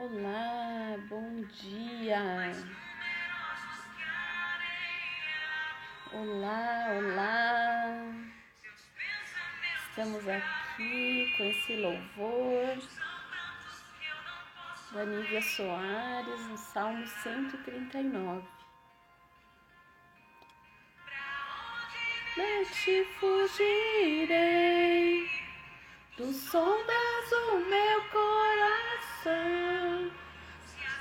Olá, bom dia. Olá, olá. Estamos aqui com esse louvor da Nívia Soares no Salmo 139. Não te fugirei do som o meu coração.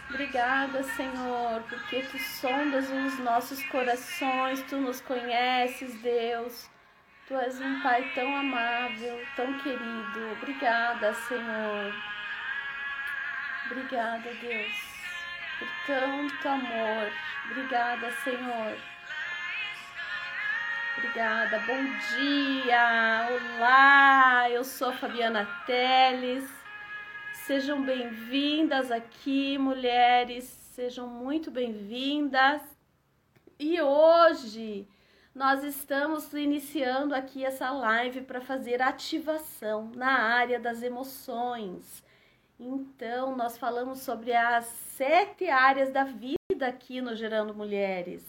Obrigada, Senhor, porque tu sondas os nossos corações, tu nos conheces, Deus. Tu és um Pai tão amável, tão querido. Obrigada, Senhor. Obrigada, Deus, por tanto amor. Obrigada, Senhor. Obrigada, bom dia! Olá, eu sou Fabiana Teles. Sejam bem-vindas aqui, mulheres, sejam muito bem-vindas. E hoje nós estamos iniciando aqui essa live para fazer ativação na área das emoções. Então, nós falamos sobre as sete áreas da vida aqui no Gerando Mulheres.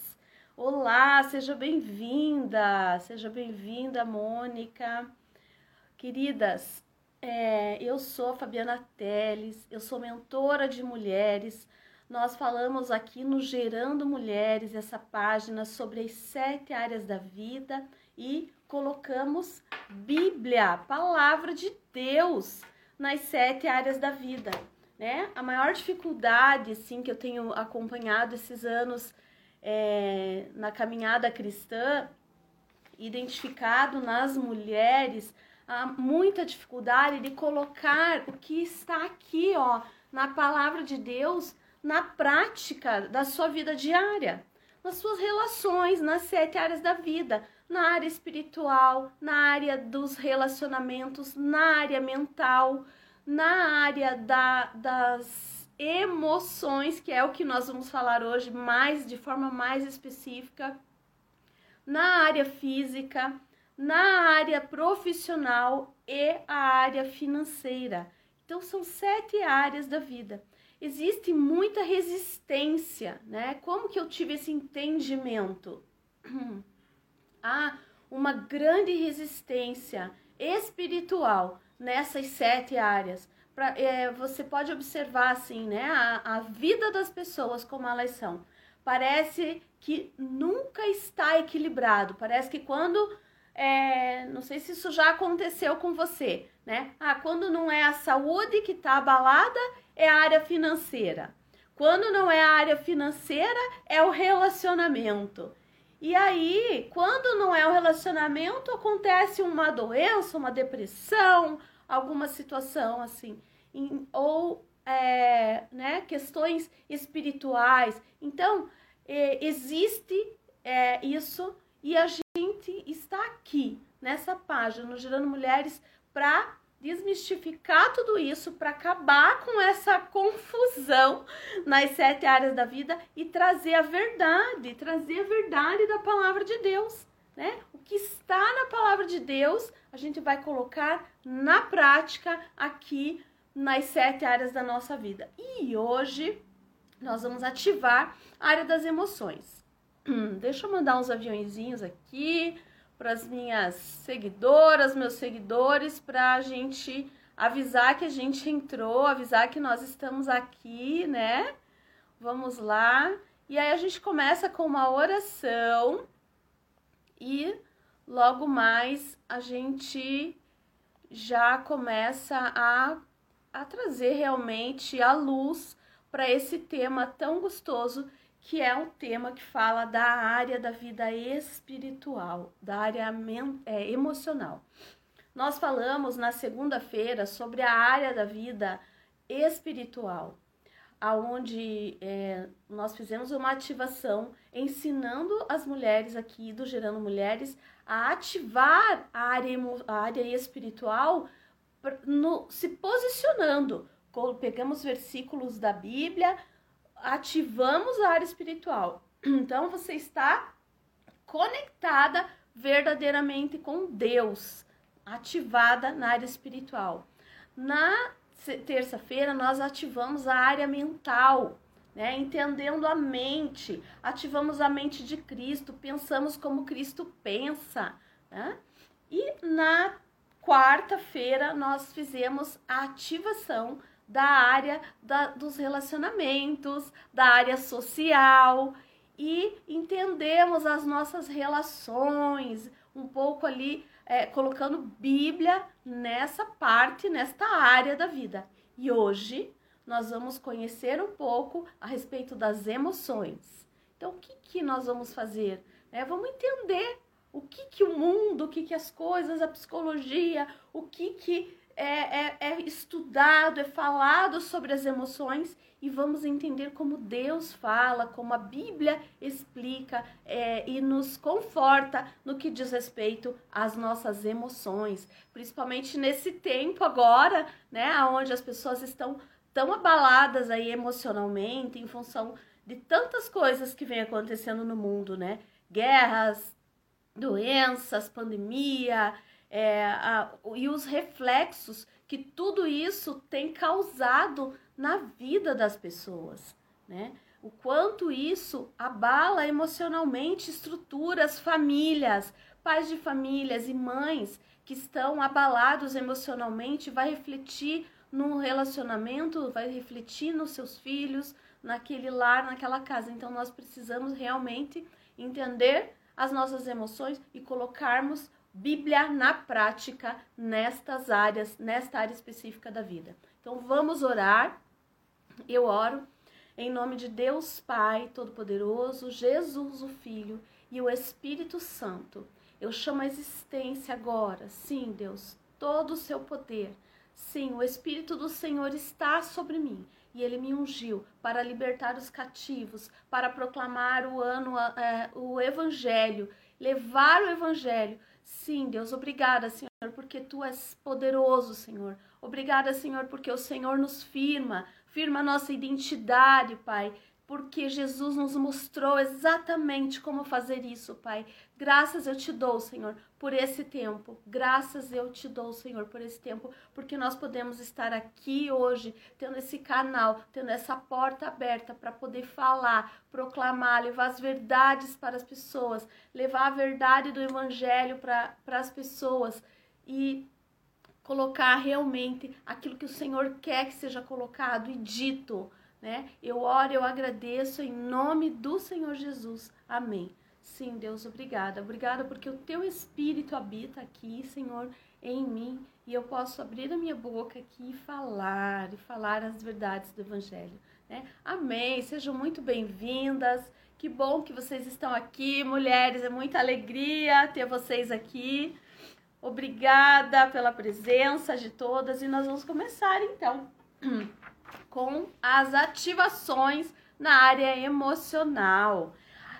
Olá, seja bem-vinda, seja bem-vinda, Mônica. Queridas, é, eu sou Fabiana Teles, eu sou mentora de mulheres. Nós falamos aqui no Gerando Mulheres, essa página sobre as sete áreas da vida e colocamos Bíblia, palavra de Deus, nas sete áreas da vida. Né? A maior dificuldade, assim, que eu tenho acompanhado esses anos é, na caminhada cristã, identificado nas mulheres, há muita dificuldade de colocar o que está aqui, ó, na palavra de Deus, na prática da sua vida diária, nas suas relações, nas sete áreas da vida, na área espiritual, na área dos relacionamentos, na área mental, na área da, das emoções, que é o que nós vamos falar hoje mais de forma mais específica, na área física, na área profissional e a área financeira. Então são sete áreas da vida. Existe muita resistência, né? Como que eu tive esse entendimento? Há uma grande resistência espiritual nessas sete áreas pra, é, você pode observar assim, né, a, a vida das pessoas como elas são. Parece que nunca está equilibrado. Parece que quando é, não sei se isso já aconteceu com você, né? Ah, quando não é a saúde que está abalada, é a área financeira. Quando não é a área financeira, é o relacionamento. E aí, quando não é o relacionamento, acontece uma doença, uma depressão, alguma situação assim em, ou é, né, questões espirituais. Então, é, existe é, isso e a gente está aqui nessa página, no Gerando Mulheres, para desmistificar tudo isso, para acabar com essa confusão nas sete áreas da vida e trazer a verdade, trazer a verdade da palavra de Deus. Né? O que está na palavra de Deus, a gente vai colocar na prática aqui nas sete áreas da nossa vida. E hoje nós vamos ativar a área das emoções. Hum, deixa eu mandar uns aviãozinhos aqui para as minhas seguidoras, meus seguidores, para a gente avisar que a gente entrou, avisar que nós estamos aqui, né? Vamos lá. E aí a gente começa com uma oração e logo mais a gente já começa a a trazer realmente a luz para esse tema tão gostoso que é um tema que fala da área da vida espiritual, da área é, emocional. Nós falamos na segunda-feira sobre a área da vida espiritual, aonde é, nós fizemos uma ativação ensinando as mulheres aqui do Gerando Mulheres a ativar a área, a área espiritual no, se posicionando. Pegamos versículos da Bíblia, ativamos a área espiritual. Então você está conectada verdadeiramente com Deus, ativada na área espiritual. Na terça-feira nós ativamos a área mental, né? Entendendo a mente, ativamos a mente de Cristo, pensamos como Cristo pensa, né? E na quarta-feira nós fizemos a ativação da área da, dos relacionamentos, da área social e entendemos as nossas relações, um pouco ali é, colocando Bíblia nessa parte, nesta área da vida. E hoje nós vamos conhecer um pouco a respeito das emoções. Então, o que, que nós vamos fazer? É, vamos entender o que, que o mundo, o que, que as coisas, a psicologia, o que, que é, é, é estudado, é falado sobre as emoções e vamos entender como Deus fala, como a Bíblia explica é, e nos conforta no que diz respeito às nossas emoções, principalmente nesse tempo agora, né, onde as pessoas estão tão abaladas aí emocionalmente em função de tantas coisas que vem acontecendo no mundo, né? Guerras, doenças, pandemia, é, a, e os reflexos que tudo isso tem causado na vida das pessoas, né? O quanto isso abala emocionalmente estruturas, famílias, pais de famílias e mães que estão abalados emocionalmente, vai refletir no relacionamento, vai refletir nos seus filhos, naquele lar, naquela casa. Então nós precisamos realmente entender as nossas emoções e colocarmos Bíblia na prática nestas áreas, nesta área específica da vida. Então vamos orar. Eu oro em nome de Deus Pai Todo-Poderoso, Jesus o Filho e o Espírito Santo. Eu chamo a existência agora, sim, Deus, todo o seu poder. Sim, o Espírito do Senhor está sobre mim e ele me ungiu para libertar os cativos, para proclamar o ano, é, o Evangelho, levar o Evangelho Sim, Deus, obrigada, Senhor, porque tu és poderoso, Senhor. Obrigada, Senhor, porque o Senhor nos firma, firma a nossa identidade, Pai porque Jesus nos mostrou exatamente como fazer isso, Pai. Graças eu te dou, Senhor, por esse tempo. Graças eu te dou, Senhor, por esse tempo, porque nós podemos estar aqui hoje, tendo esse canal, tendo essa porta aberta para poder falar, proclamar, levar as verdades para as pessoas, levar a verdade do Evangelho para as pessoas e colocar realmente aquilo que o Senhor quer que seja colocado e dito né? Eu oro, eu agradeço em nome do Senhor Jesus. Amém. Sim, Deus, obrigada. Obrigada porque o teu espírito habita aqui, Senhor, em mim, e eu posso abrir a minha boca aqui e falar, e falar as verdades do evangelho, né? Amém. Sejam muito bem-vindas. Que bom que vocês estão aqui, mulheres. É muita alegria ter vocês aqui. Obrigada pela presença de todas e nós vamos começar então. com as ativações na área emocional.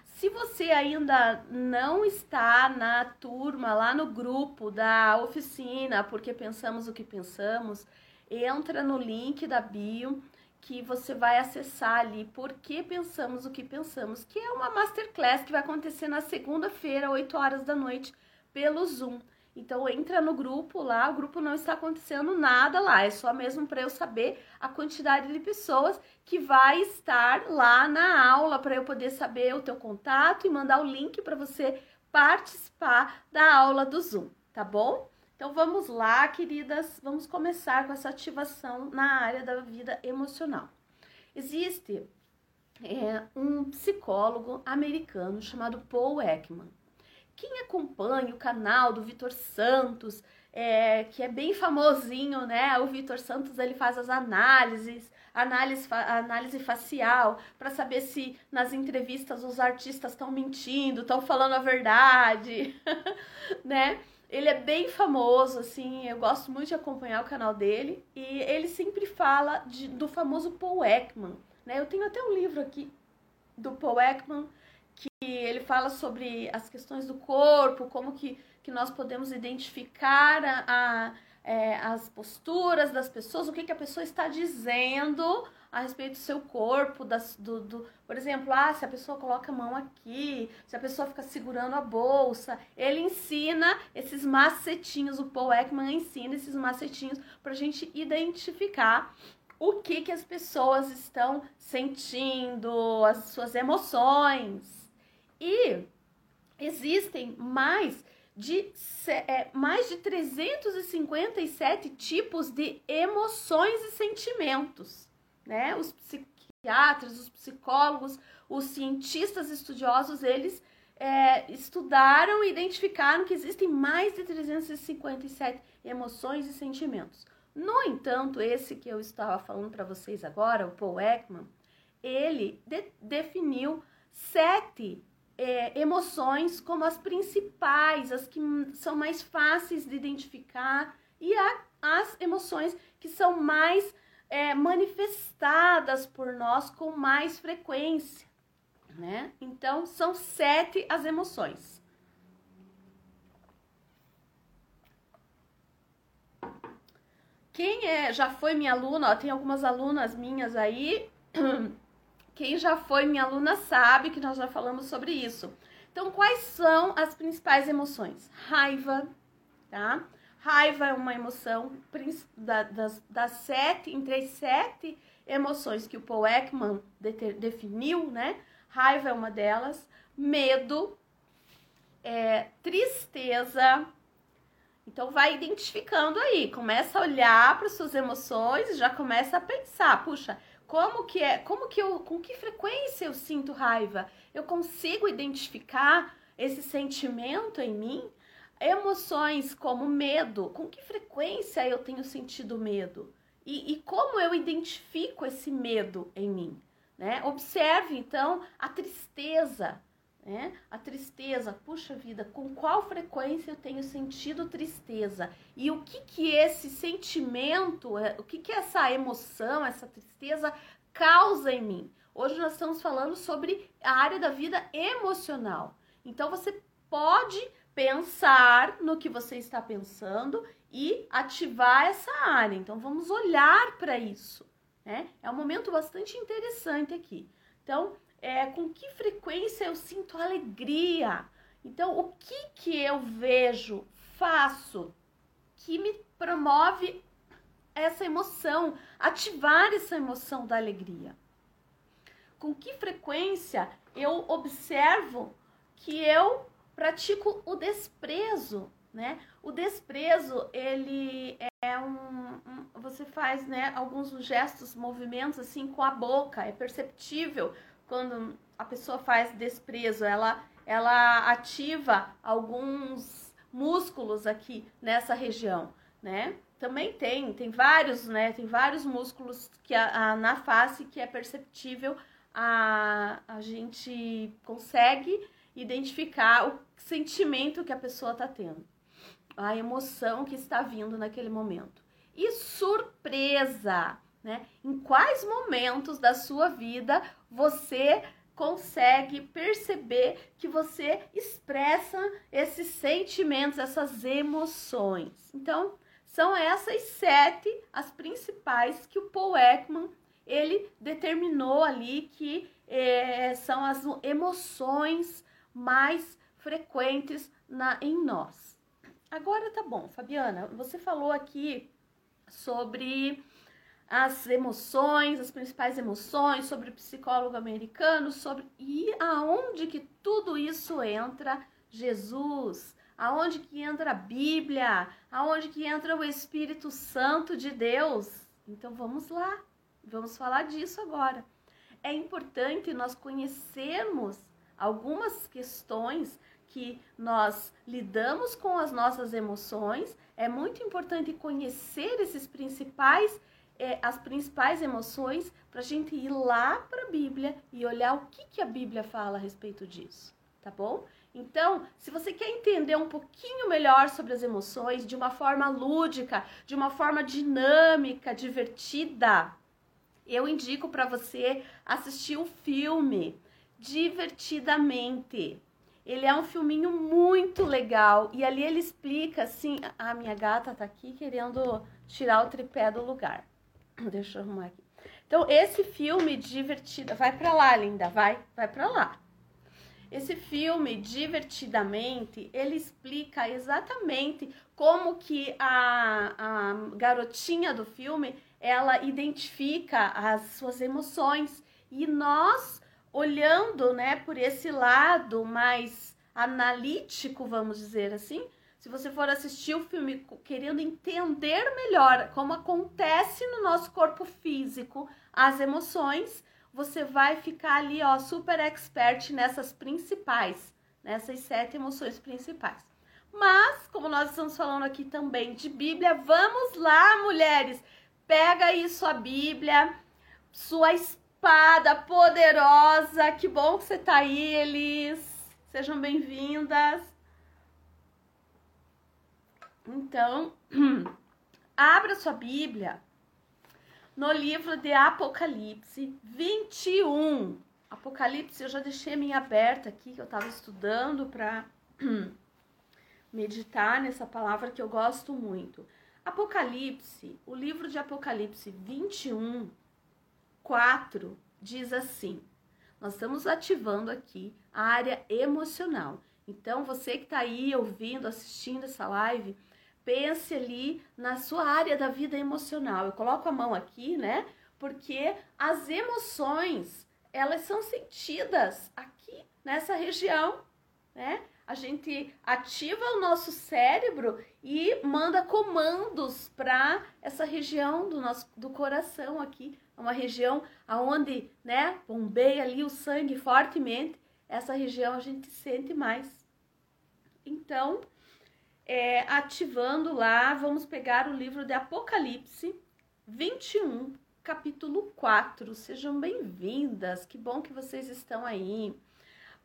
Se você ainda não está na turma, lá no grupo da oficina, porque pensamos o que pensamos, entra no link da bio que você vai acessar ali porque pensamos o que pensamos, que é uma masterclass que vai acontecer na segunda-feira, 8 horas da noite, pelo Zoom. Então entra no grupo lá, o grupo não está acontecendo nada lá, é só mesmo para eu saber a quantidade de pessoas que vai estar lá na aula para eu poder saber o teu contato e mandar o link para você participar da aula do Zoom, tá bom? Então vamos lá, queridas, vamos começar com essa ativação na área da vida emocional. Existe é, um psicólogo americano chamado Paul Ekman. Quem acompanha o canal do Vitor Santos, é, que é bem famosinho, né? O Vitor Santos ele faz as análises, análise, análise facial, para saber se nas entrevistas os artistas estão mentindo, estão falando a verdade, né? Ele é bem famoso, assim, eu gosto muito de acompanhar o canal dele. E ele sempre fala de, do famoso Paul Ekman, né? Eu tenho até um livro aqui do Paul Ekman, ele fala sobre as questões do corpo, como que, que nós podemos identificar a, a é, as posturas das pessoas, o que, que a pessoa está dizendo a respeito do seu corpo, das, do, do, por exemplo, ah, se a pessoa coloca a mão aqui, se a pessoa fica segurando a bolsa, ele ensina esses macetinhos, o Paul Ekman ensina esses macetinhos para a gente identificar o que, que as pessoas estão sentindo, as suas emoções. E existem mais de, é, mais de 357 tipos de emoções e sentimentos. Né? Os psiquiatras, os psicólogos, os cientistas estudiosos, eles é, estudaram e identificaram que existem mais de 357 emoções e sentimentos. No entanto, esse que eu estava falando para vocês agora, o Paul Ekman, ele de definiu sete é, emoções como as principais, as que são mais fáceis de identificar, e há as emoções que são mais é, manifestadas por nós com mais frequência, né? Então, são sete as emoções. Quem é, já foi minha aluna, ó, tem algumas alunas minhas aí Quem já foi minha aluna sabe que nós já falamos sobre isso. Então, quais são as principais emoções? Raiva, tá? Raiva é uma emoção das, das sete, entre as sete emoções que o Paul Ekman de, definiu, né? Raiva é uma delas. Medo, é, tristeza. Então, vai identificando aí. Começa a olhar para suas emoções e já começa a pensar: puxa, como que é, como que eu, com que frequência eu sinto raiva? Eu consigo identificar esse sentimento em mim? Emoções como medo, com que frequência eu tenho sentido medo? E, e como eu identifico esse medo em mim? Né? Observe então a tristeza, né? A tristeza, puxa vida, com qual frequência eu tenho sentido tristeza? E o que que esse sentimento, é, o que que essa emoção, essa tristeza causa em mim? Hoje nós estamos falando sobre a área da vida emocional. Então você pode pensar no que você está pensando e ativar essa área. Então vamos olhar para isso, né? É um momento bastante interessante aqui. Então, é, com que frequência eu sinto alegria. Então, o que que eu vejo, faço, que me promove essa emoção, ativar essa emoção da alegria? Com que frequência eu observo que eu pratico o desprezo, né? O desprezo, ele é um, um, você faz, né, alguns gestos, movimentos assim com a boca, é perceptível quando a pessoa faz desprezo, ela, ela ativa alguns músculos aqui nessa região, né? Também tem, tem vários, né? Tem vários músculos que a, a, na face que é perceptível a, a gente consegue identificar o sentimento que a pessoa está tendo, a emoção que está vindo naquele momento. E surpresa! Né? Em quais momentos da sua vida você consegue perceber que você expressa esses sentimentos, essas emoções. Então, são essas sete as principais que o Paul Ekman ele determinou ali que é, são as emoções mais frequentes na, em nós. Agora tá bom, Fabiana, você falou aqui sobre as emoções, as principais emoções, sobre o psicólogo americano, sobre e aonde que tudo isso entra Jesus, aonde que entra a Bíblia, aonde que entra o Espírito Santo de Deus. Então vamos lá, vamos falar disso agora. É importante nós conhecermos algumas questões que nós lidamos com as nossas emoções. É muito importante conhecer esses principais é, as principais emoções para a gente ir lá para a Bíblia e olhar o que, que a Bíblia fala a respeito disso, tá bom? Então, se você quer entender um pouquinho melhor sobre as emoções de uma forma lúdica, de uma forma dinâmica, divertida, eu indico para você assistir o filme Divertidamente. Ele é um filminho muito legal e ali ele explica assim, a minha gata tá aqui querendo tirar o tripé do lugar. Deixa eu arrumar aqui. Então, esse filme divertido, vai para lá, linda, vai, vai para lá. Esse filme, divertidamente, ele explica exatamente como que a, a garotinha do filme, ela identifica as suas emoções. E nós, olhando, né, por esse lado mais analítico, vamos dizer assim, se você for assistir o filme querendo entender melhor como acontece no nosso corpo físico as emoções, você vai ficar ali, ó, super expert nessas principais, nessas sete emoções principais. Mas, como nós estamos falando aqui também de Bíblia, vamos lá, mulheres! Pega aí sua Bíblia, sua espada poderosa. Que bom que você tá aí, Elis. Sejam bem-vindas. Então, abra sua Bíblia no livro de Apocalipse 21. Apocalipse, eu já deixei a minha aberta aqui, que eu estava estudando para meditar nessa palavra que eu gosto muito. Apocalipse, o livro de Apocalipse 21, 4, diz assim: Nós estamos ativando aqui a área emocional. Então, você que está aí ouvindo, assistindo essa live, pense ali na sua área da vida emocional. Eu coloco a mão aqui, né? Porque as emoções, elas são sentidas aqui nessa região, né? A gente ativa o nosso cérebro e manda comandos para essa região do nosso do coração aqui, é uma região aonde, né, bombeia ali o sangue fortemente. Essa região a gente sente mais. Então, é, ativando lá, vamos pegar o livro de Apocalipse 21, capítulo 4. Sejam bem-vindas, que bom que vocês estão aí.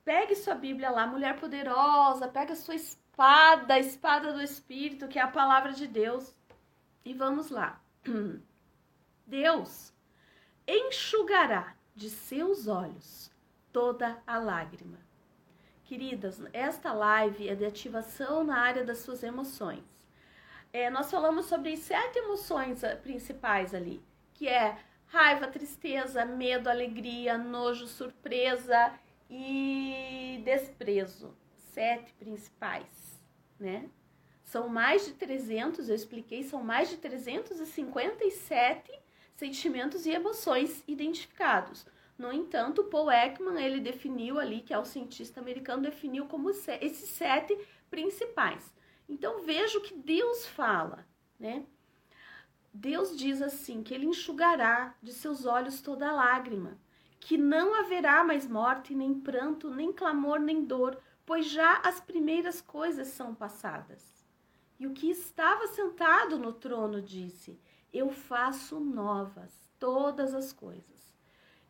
Pegue sua Bíblia lá, mulher poderosa, pega sua espada, a espada do Espírito, que é a palavra de Deus. E vamos lá. Deus enxugará de seus olhos toda a lágrima Queridas, esta live é de ativação na área das suas emoções. É, nós falamos sobre sete emoções eh, principais ali, que é raiva, tristeza, medo, alegria, nojo, surpresa e desprezo. Sete principais, né? São mais de 300, eu expliquei, são mais de 357 sentimentos e emoções identificados. No entanto, Paul Ekman, ele definiu ali, que é o cientista americano, definiu como esses sete principais. Então, veja o que Deus fala, né? Deus diz assim, que ele enxugará de seus olhos toda lágrima, que não haverá mais morte, nem pranto, nem clamor, nem dor, pois já as primeiras coisas são passadas. E o que estava sentado no trono disse: Eu faço novas todas as coisas.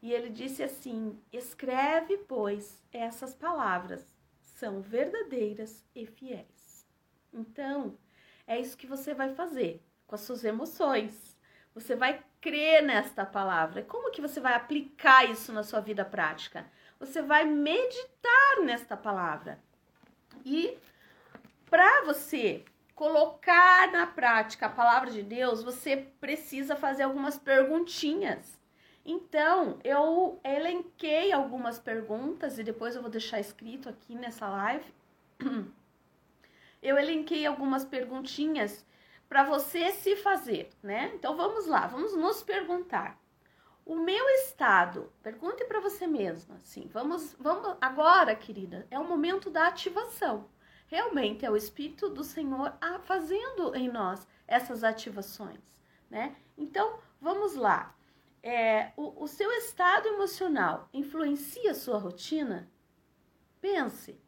E ele disse assim: Escreve, pois, essas palavras, são verdadeiras e fiéis. Então, é isso que você vai fazer com as suas emoções. Você vai crer nesta palavra. Como que você vai aplicar isso na sua vida prática? Você vai meditar nesta palavra. E para você colocar na prática a palavra de Deus, você precisa fazer algumas perguntinhas. Então, eu elenquei algumas perguntas e depois eu vou deixar escrito aqui nessa live. Eu elenquei algumas perguntinhas para você se fazer, né? Então vamos lá, vamos nos perguntar. O meu estado, pergunte para você mesma, assim, vamos, vamos agora, querida, é o momento da ativação. Realmente é o Espírito do Senhor fazendo em nós essas ativações, né? Então, vamos lá é, o, o seu estado emocional influencia a sua rotina? Pense.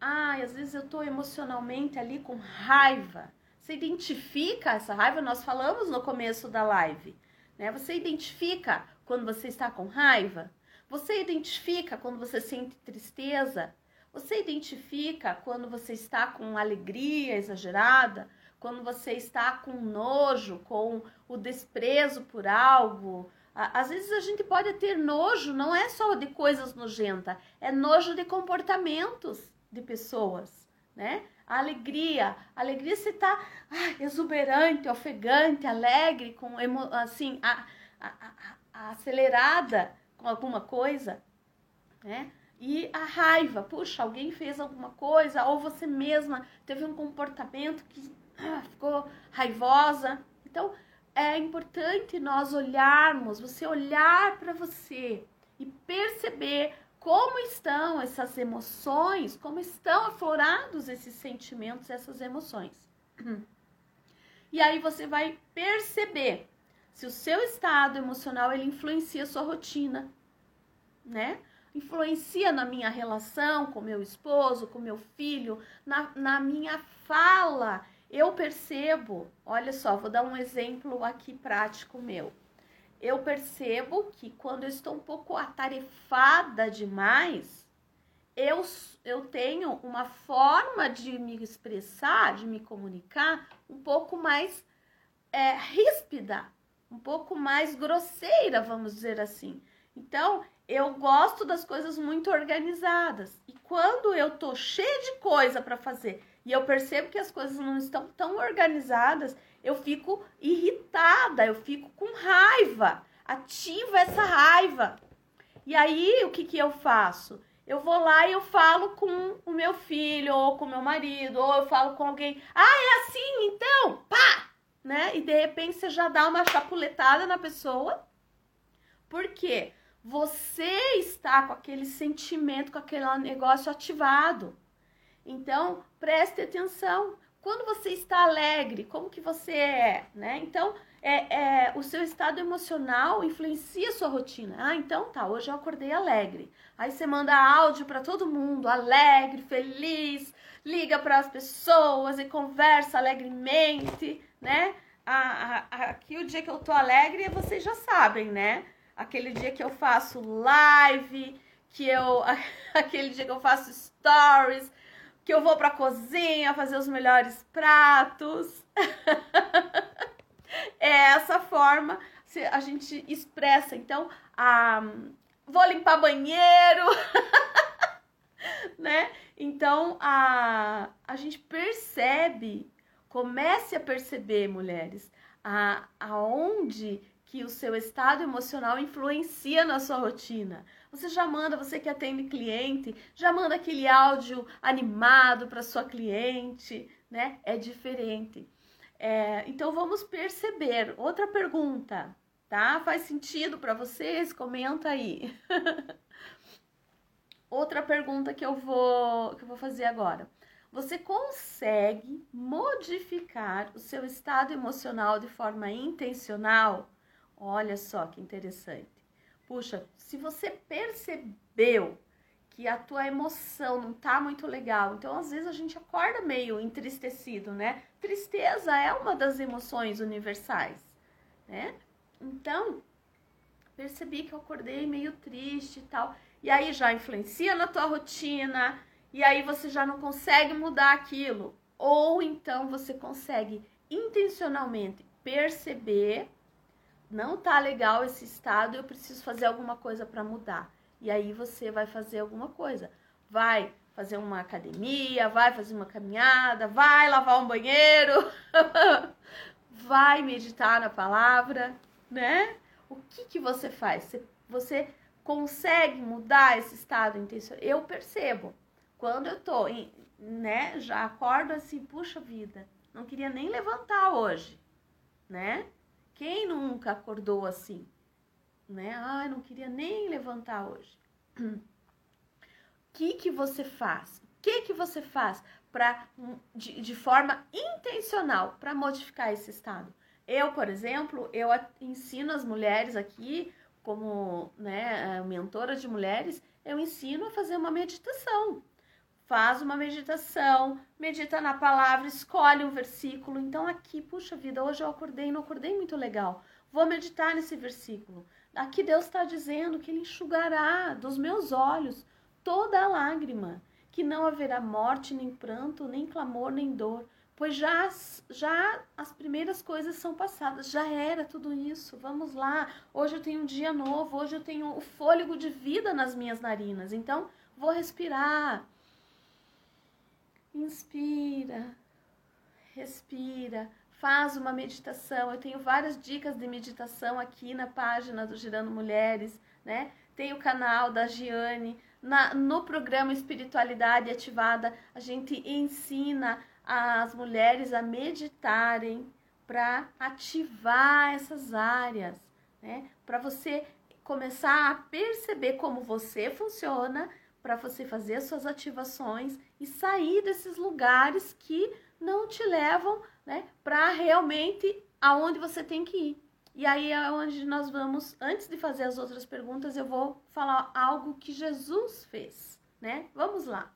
Ah, às vezes eu estou emocionalmente ali com raiva. Você identifica essa raiva? Nós falamos no começo da live. Né? Você identifica quando você está com raiva? Você identifica quando você sente tristeza? Você identifica quando você está com alegria exagerada? Quando você está com nojo, com o desprezo por algo. Às vezes a gente pode ter nojo, não é só de coisas nojentas, é nojo de comportamentos de pessoas, né? A alegria, a alegria você tá ah, exuberante, ofegante, alegre, com assim, a, a, a, acelerada com alguma coisa, né? E a raiva, puxa, alguém fez alguma coisa, ou você mesma teve um comportamento que ficou raivosa. Então, é importante nós olharmos, você olhar para você e perceber como estão essas emoções, como estão aflorados esses sentimentos, essas emoções. E aí você vai perceber se o seu estado emocional ele influencia a sua rotina, né? Influencia na minha relação com meu esposo, com meu filho, na, na minha fala. Eu percebo, olha só, vou dar um exemplo aqui prático meu eu percebo que quando eu estou um pouco atarefada demais, eu, eu tenho uma forma de me expressar, de me comunicar um pouco mais é, ríspida, um pouco mais grosseira, vamos dizer assim. Então, eu gosto das coisas muito organizadas. E quando eu tô cheia de coisa para fazer e eu percebo que as coisas não estão tão organizadas, eu fico irritada, eu fico com raiva. Ativa essa raiva. E aí, o que, que eu faço? Eu vou lá e eu falo com o meu filho, ou com o meu marido, ou eu falo com alguém. Ah, é assim, então? Pá! Né? E de repente você já dá uma chapuletada na pessoa. Por quê? Você está com aquele sentimento, com aquele negócio ativado. Então, preste atenção. Quando você está alegre, como que você é, né? Então, é, é, o seu estado emocional influencia a sua rotina. Ah, então tá, hoje eu acordei alegre. Aí você manda áudio para todo mundo, alegre, feliz, liga para as pessoas e conversa alegremente, né? Ah, aqui o dia que eu tô alegre, vocês já sabem, né? Aquele dia que eu faço live, que eu aquele dia que eu faço stories, que eu vou pra cozinha fazer os melhores pratos. é essa forma que a gente expressa. Então, a, vou limpar banheiro, né? Então, a, a gente percebe, comece a perceber, mulheres, a, aonde que o seu estado emocional influencia na sua rotina. Você já manda, você que atende cliente, já manda aquele áudio animado para sua cliente, né? É diferente. É, então vamos perceber. Outra pergunta, tá? Faz sentido para vocês? Comenta aí. Outra pergunta que eu vou que eu vou fazer agora. Você consegue modificar o seu estado emocional de forma intencional? Olha só que interessante. Puxa, se você percebeu que a tua emoção não tá muito legal, então às vezes a gente acorda meio entristecido, né? Tristeza é uma das emoções universais, né? Então, percebi que eu acordei meio triste e tal. E aí já influencia na tua rotina, e aí você já não consegue mudar aquilo. Ou então você consegue intencionalmente perceber não tá legal esse estado, eu preciso fazer alguma coisa para mudar. E aí você vai fazer alguma coisa. Vai fazer uma academia, vai fazer uma caminhada, vai lavar um banheiro, vai meditar na palavra, né? O que que você faz? Você, você consegue mudar esse estado intencional? Eu percebo. Quando eu tô, né, já acordo assim, puxa vida, não queria nem levantar hoje, né? Quem nunca acordou assim? Né? Ai, não queria nem levantar hoje. O que que você faz? O que que você faz para de, de forma intencional para modificar esse estado? Eu, por exemplo, eu ensino as mulheres aqui como né, mentora de mulheres, eu ensino a fazer uma meditação faz uma meditação, medita na palavra, escolhe um versículo. Então, aqui, puxa vida, hoje eu acordei, não acordei muito legal. Vou meditar nesse versículo. Aqui Deus está dizendo que Ele enxugará dos meus olhos toda a lágrima, que não haverá morte, nem pranto, nem clamor, nem dor, pois já, já as primeiras coisas são passadas, já era tudo isso. Vamos lá, hoje eu tenho um dia novo, hoje eu tenho o fôlego de vida nas minhas narinas, então vou respirar Inspira, respira, faz uma meditação. Eu tenho várias dicas de meditação aqui na página do Girando Mulheres, né? Tem o canal da Giane. Na, no programa Espiritualidade Ativada, a gente ensina as mulheres a meditarem para ativar essas áreas, né? Para você começar a perceber como você funciona, para você fazer as suas ativações e sair desses lugares que não te levam, né, para realmente aonde você tem que ir. E aí é onde nós vamos, antes de fazer as outras perguntas, eu vou falar algo que Jesus fez, né? Vamos lá.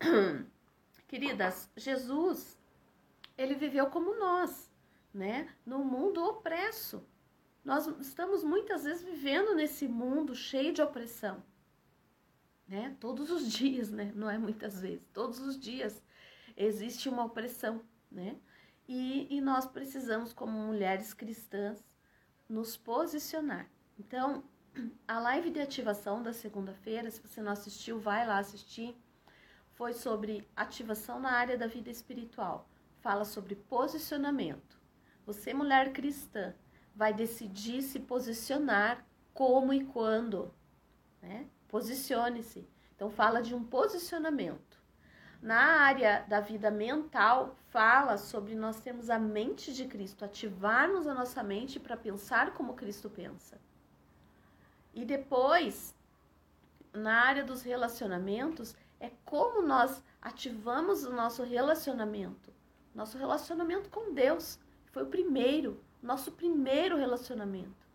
Queridas, Jesus, ele viveu como nós, né? No mundo opresso. Nós estamos muitas vezes vivendo nesse mundo cheio de opressão, né? Todos os dias, né? Não é muitas vezes, todos os dias existe uma opressão, né? E, e nós precisamos, como mulheres cristãs, nos posicionar. Então, a live de ativação da segunda-feira, se você não assistiu, vai lá assistir. Foi sobre ativação na área da vida espiritual. Fala sobre posicionamento. Você, mulher cristã, vai decidir se posicionar como e quando, né? Posicione-se. Então fala de um posicionamento. Na área da vida mental, fala sobre nós termos a mente de Cristo, ativarmos a nossa mente para pensar como Cristo pensa. E depois, na área dos relacionamentos, é como nós ativamos o nosso relacionamento. Nosso relacionamento com Deus. Foi o primeiro, nosso primeiro relacionamento.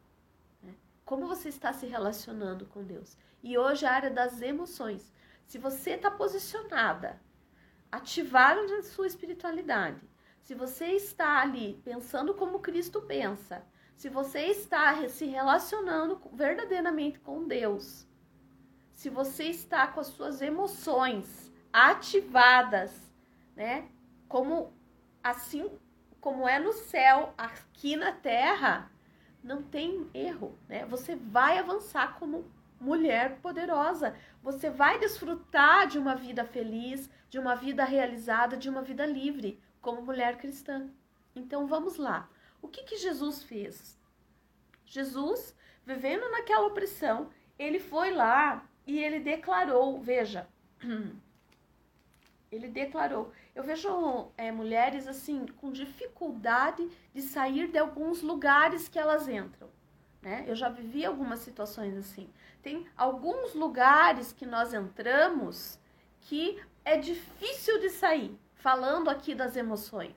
Né? Como você está se relacionando com Deus? E hoje a área das emoções. Se você está posicionada ativaram a sua espiritualidade, se você está ali pensando como Cristo pensa, se você está se relacionando verdadeiramente com Deus, se você está com as suas emoções ativadas, né? Como assim como é no céu, aqui na terra, não tem erro, né? Você vai avançar como mulher poderosa. Você vai desfrutar de uma vida feliz, de uma vida realizada, de uma vida livre, como mulher cristã. Então vamos lá. O que, que Jesus fez? Jesus, vivendo naquela opressão, ele foi lá e ele declarou: veja, ele declarou. Eu vejo é, mulheres assim com dificuldade de sair de alguns lugares que elas entram. Né? Eu já vivi algumas situações assim. Tem alguns lugares que nós entramos que é difícil de sair. Falando aqui das emoções.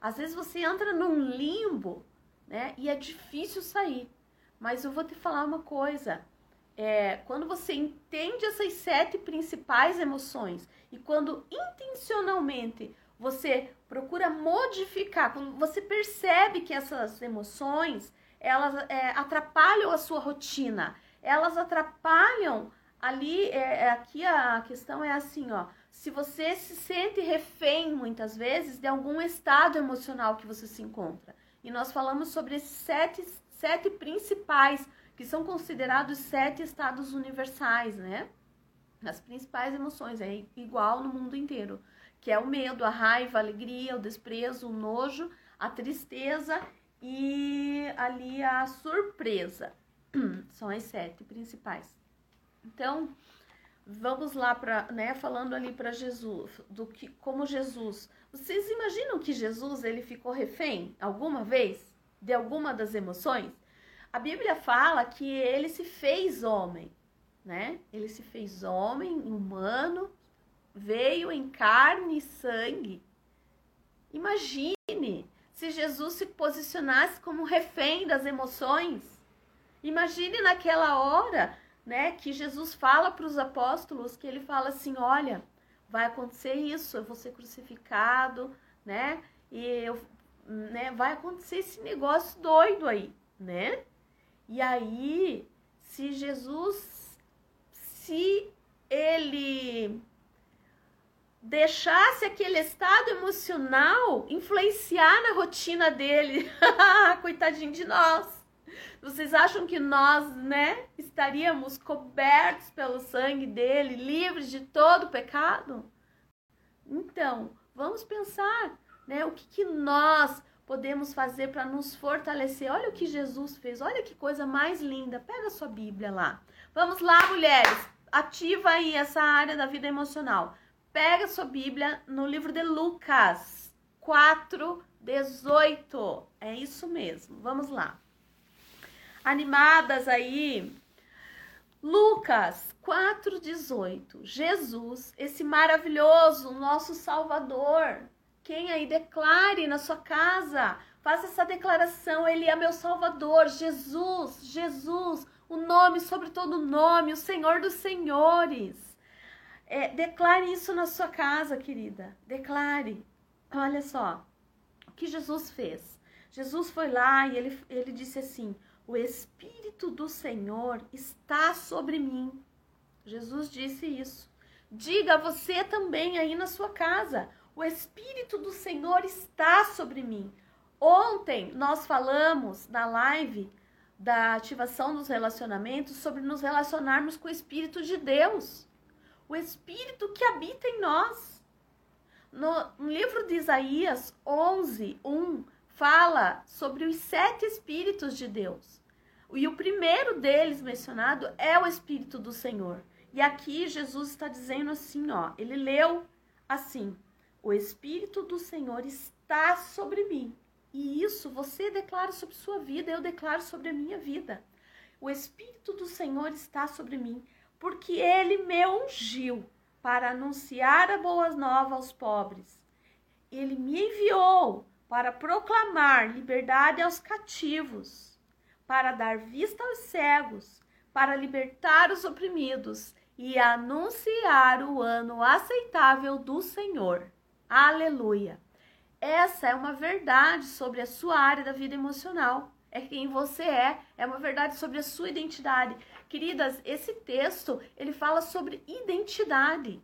Às vezes você entra num limbo, né? E é difícil sair. Mas eu vou te falar uma coisa. É, quando você entende essas sete principais emoções e quando intencionalmente você procura modificar, quando você percebe que essas emoções elas é, atrapalham a sua rotina, elas atrapalham ali, é, é, aqui a questão é assim, ó, se você se sente refém muitas vezes de algum estado emocional que você se encontra. E nós falamos sobre esses sete, sete principais, que são considerados sete estados universais, né? As principais emoções, é igual no mundo inteiro, que é o medo, a raiva, a alegria, o desprezo, o nojo, a tristeza e ali a surpresa. São as sete principais. Então, vamos lá para, né, falando ali para Jesus, do que como Jesus. Vocês imaginam que Jesus ele ficou refém alguma vez de alguma das emoções? A Bíblia fala que ele se fez homem, né? Ele se fez homem, humano, veio em carne e sangue. Imagine se Jesus se posicionasse como refém das emoções. Imagine naquela hora, né, que Jesus fala para os apóstolos que ele fala assim, olha, vai acontecer isso, eu vou ser crucificado, né? E eu, né, vai acontecer esse negócio doido aí, né? E aí, se Jesus se ele deixasse aquele estado emocional influenciar na rotina dele. Coitadinho de nós. Vocês acham que nós, né, estaríamos cobertos pelo sangue dele, livres de todo pecado? Então, vamos pensar, né? O que, que nós podemos fazer para nos fortalecer? Olha o que Jesus fez, olha que coisa mais linda. Pega a sua Bíblia lá. Vamos lá, mulheres, ativa aí essa área da vida emocional. Pega sua Bíblia no livro de Lucas 4, 18. É isso mesmo. Vamos lá. Animadas aí. Lucas 4:18. Jesus, esse maravilhoso nosso Salvador. Quem aí declare na sua casa, faça essa declaração, ele é meu Salvador, Jesus, Jesus, o nome sobre todo nome, o Senhor dos senhores. É, declare isso na sua casa, querida. Declare. Olha só o que Jesus fez. Jesus foi lá e ele, ele disse assim: O Espírito do Senhor está sobre mim. Jesus disse isso. Diga você também aí na sua casa: O Espírito do Senhor está sobre mim. Ontem nós falamos na live da ativação dos relacionamentos sobre nos relacionarmos com o Espírito de Deus, o Espírito que habita em nós. No, livro de Isaías 11, 1, fala sobre os sete Espíritos de Deus. E o primeiro deles mencionado é o Espírito do Senhor. E aqui Jesus está dizendo assim, ó, ele leu assim: O Espírito do Senhor está sobre mim e isso você declara sobre sua vida, eu declaro sobre a minha vida. O Espírito do Senhor está sobre mim, porque ele me ungiu para anunciar a boa nova aos pobres. Ele me enviou para proclamar liberdade aos cativos, para dar vista aos cegos, para libertar os oprimidos e anunciar o ano aceitável do Senhor. Aleluia! Essa é uma verdade sobre a sua área da vida emocional. É quem você é, é uma verdade sobre a sua identidade. Queridas, esse texto, ele fala sobre identidade.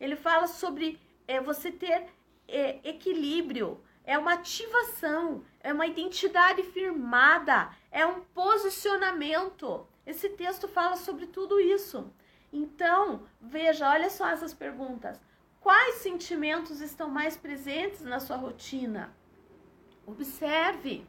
Ele fala sobre é, você ter é, equilíbrio, é uma ativação, é uma identidade firmada, é um posicionamento. Esse texto fala sobre tudo isso. Então, veja, olha só essas perguntas. Quais sentimentos estão mais presentes na sua rotina? Observe.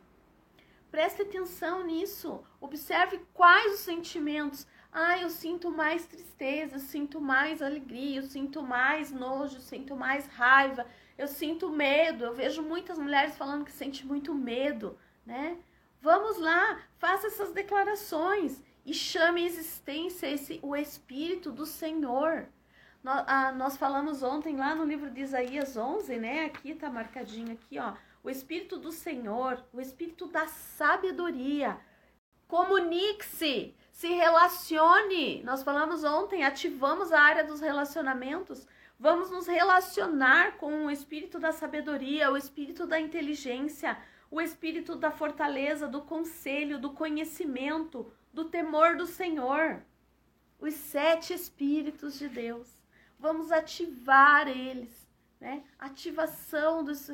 Preste atenção nisso. Observe quais os sentimentos. Ah, eu sinto mais tristeza, eu sinto mais alegria, eu sinto mais nojo, eu sinto mais raiva, eu sinto medo. Eu vejo muitas mulheres falando que sente muito medo, né? Vamos lá, faça essas declarações e chame a existência esse o espírito do Senhor. Nós, ah, nós falamos ontem lá no livro de Isaías 11, né? Aqui tá marcadinho aqui, ó. O Espírito do Senhor, o Espírito da sabedoria. Comunique-se, se relacione. Nós falamos ontem, ativamos a área dos relacionamentos. Vamos nos relacionar com o Espírito da sabedoria, o Espírito da inteligência, o Espírito da fortaleza, do conselho, do conhecimento, do temor do Senhor. Os sete Espíritos de Deus vamos ativar eles, né? Ativação dos,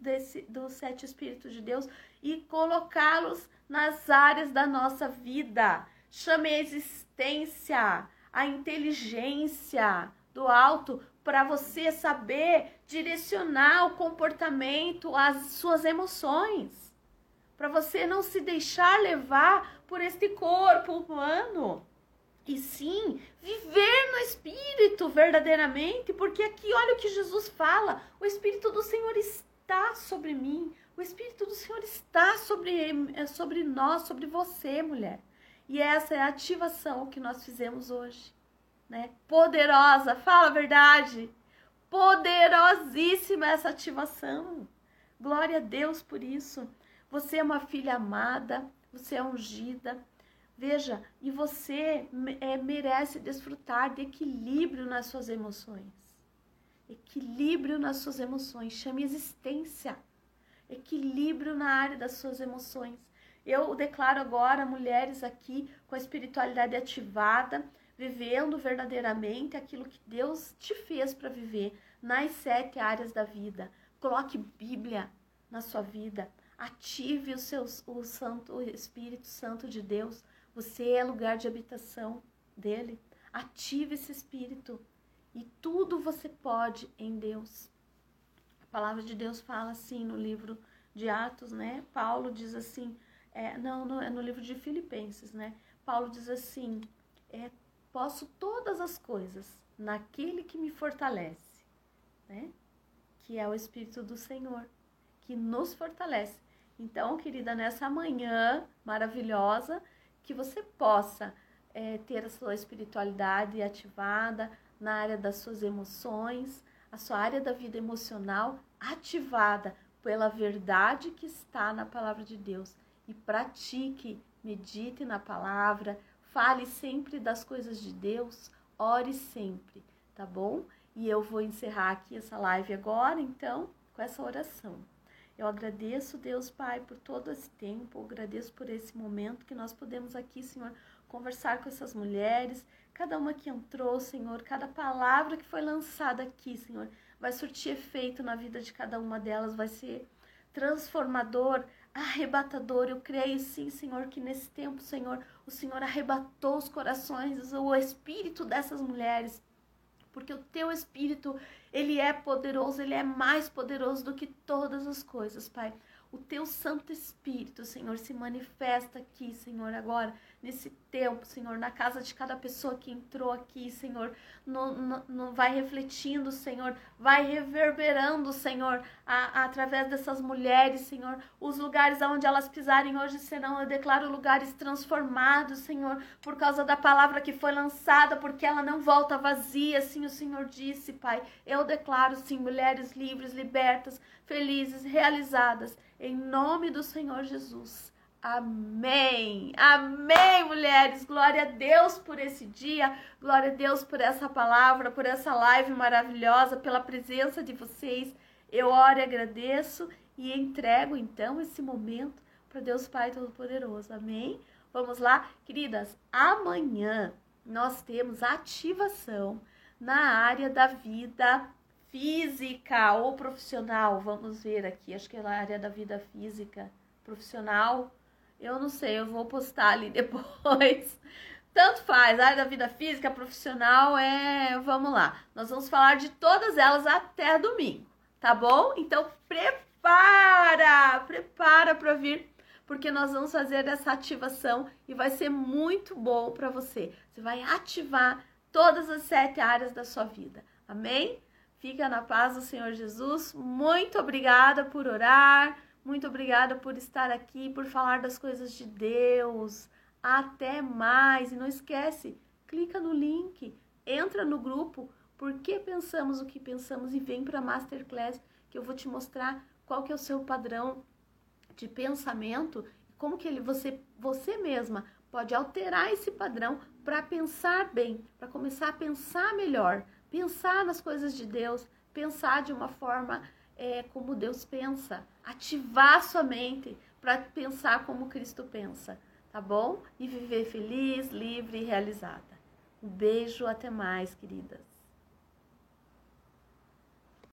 desse, dos sete Espíritos de Deus e colocá-los nas áreas da nossa vida. Chame a existência, a inteligência do alto para você saber direcionar o comportamento, as suas emoções. Para você não se deixar levar por este corpo humano e sim viver no Espírito verdadeiramente, porque aqui olha o que Jesus fala: o Espírito do Senhor está sobre mim, o Espírito do Senhor está sobre, é, sobre nós, sobre você, mulher. E essa é a ativação que nós fizemos hoje, né? Poderosa, fala a verdade. Poderosíssima essa ativação. Glória a Deus por isso. Você é uma filha amada, você é ungida, Veja, e você é, merece desfrutar de equilíbrio nas suas emoções. Equilíbrio nas suas emoções. Chame existência. Equilíbrio na área das suas emoções. Eu declaro agora mulheres aqui com a espiritualidade ativada, vivendo verdadeiramente aquilo que Deus te fez para viver nas sete áreas da vida. Coloque Bíblia na sua vida. Ative o, seu, o Santo o Espírito Santo de Deus você é lugar de habitação dele. Ative esse espírito. E tudo você pode em Deus. A palavra de Deus fala assim no livro de Atos, né? Paulo diz assim, é, não, é no livro de Filipenses, né? Paulo diz assim, é, posso todas as coisas naquele que me fortalece, né? Que é o Espírito do Senhor, que nos fortalece. Então, querida, nessa manhã maravilhosa, que você possa é, ter a sua espiritualidade ativada na área das suas emoções, a sua área da vida emocional ativada pela verdade que está na palavra de Deus. E pratique, medite na palavra, fale sempre das coisas de Deus, ore sempre, tá bom? E eu vou encerrar aqui essa live agora, então, com essa oração. Eu agradeço, Deus Pai, por todo esse tempo, eu agradeço por esse momento que nós podemos aqui, Senhor, conversar com essas mulheres, cada uma que entrou, Senhor, cada palavra que foi lançada aqui, Senhor, vai surtir efeito na vida de cada uma delas, vai ser transformador, arrebatador. Eu creio sim, Senhor, que nesse tempo, Senhor, o Senhor arrebatou os corações, o espírito dessas mulheres, porque o teu espírito, ele é poderoso, ele é mais poderoso do que todas as coisas, Pai. O teu Santo Espírito, Senhor, se manifesta aqui, Senhor, agora, nesse tempo, Senhor, na casa de cada pessoa que entrou aqui, Senhor, no, no, no vai refletindo, Senhor, vai reverberando, Senhor, a, a, através dessas mulheres, Senhor, os lugares onde elas pisarem hoje serão, eu declaro, lugares transformados, Senhor, por causa da palavra que foi lançada, porque ela não volta vazia, assim o Senhor disse, Pai. Eu declaro, sim, mulheres livres, libertas, felizes, realizadas em nome do Senhor Jesus. Amém. Amém, mulheres. Glória a Deus por esse dia. Glória a Deus por essa palavra, por essa live maravilhosa, pela presença de vocês. Eu oro e agradeço e entrego então esse momento para Deus Pai Todo-Poderoso. Amém? Vamos lá, queridas. Amanhã nós temos ativação na área da vida física ou profissional, vamos ver aqui, acho que é na área da vida física, profissional, eu não sei, eu vou postar ali depois. Tanto faz, a área da vida física, profissional, é. Vamos lá. Nós vamos falar de todas elas até domingo, tá bom? Então prepara! Prepara para vir, porque nós vamos fazer essa ativação e vai ser muito bom para você. Você vai ativar todas as sete áreas da sua vida. Amém? Fica na paz do Senhor Jesus. Muito obrigada por orar. Muito obrigada por estar aqui, por falar das coisas de Deus. Até mais. E não esquece, clica no link, entra no grupo. Por que pensamos o que pensamos e vem para a Masterclass que eu vou te mostrar qual que é o seu padrão de pensamento como que ele você você mesma pode alterar esse padrão para pensar bem, para começar a pensar melhor pensar nas coisas de Deus, pensar de uma forma é, como Deus pensa, ativar sua mente para pensar como Cristo pensa, tá bom? E viver feliz, livre e realizada. Um beijo, até mais, queridas.